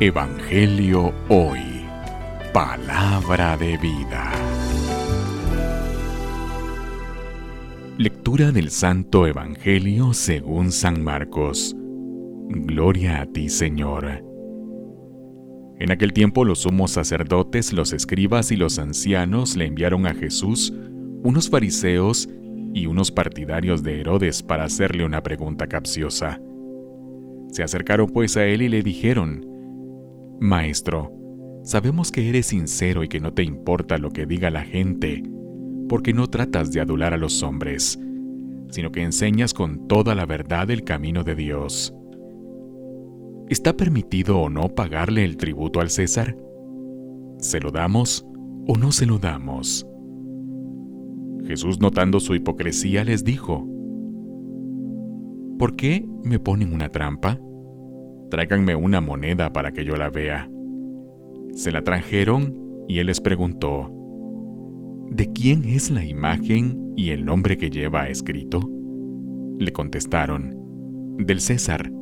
Evangelio Hoy. Palabra de vida. Lectura del Santo Evangelio según San Marcos. Gloria a ti, Señor. En aquel tiempo los sumos sacerdotes, los escribas y los ancianos le enviaron a Jesús unos fariseos y unos partidarios de Herodes para hacerle una pregunta capciosa. Se acercaron pues a él y le dijeron, Maestro, sabemos que eres sincero y que no te importa lo que diga la gente, porque no tratas de adular a los hombres, sino que enseñas con toda la verdad el camino de Dios. ¿Está permitido o no pagarle el tributo al César? ¿Se lo damos o no se lo damos? Jesús, notando su hipocresía, les dijo, ¿Por qué me ponen una trampa? Tráiganme una moneda para que yo la vea. Se la trajeron y él les preguntó, ¿De quién es la imagen y el nombre que lleva escrito? Le contestaron, del César.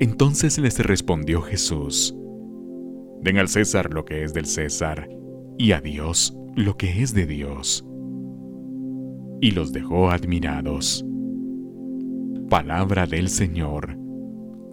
Entonces les respondió Jesús, Den al César lo que es del César, y a Dios lo que es de Dios. Y los dejó admirados. Palabra del Señor.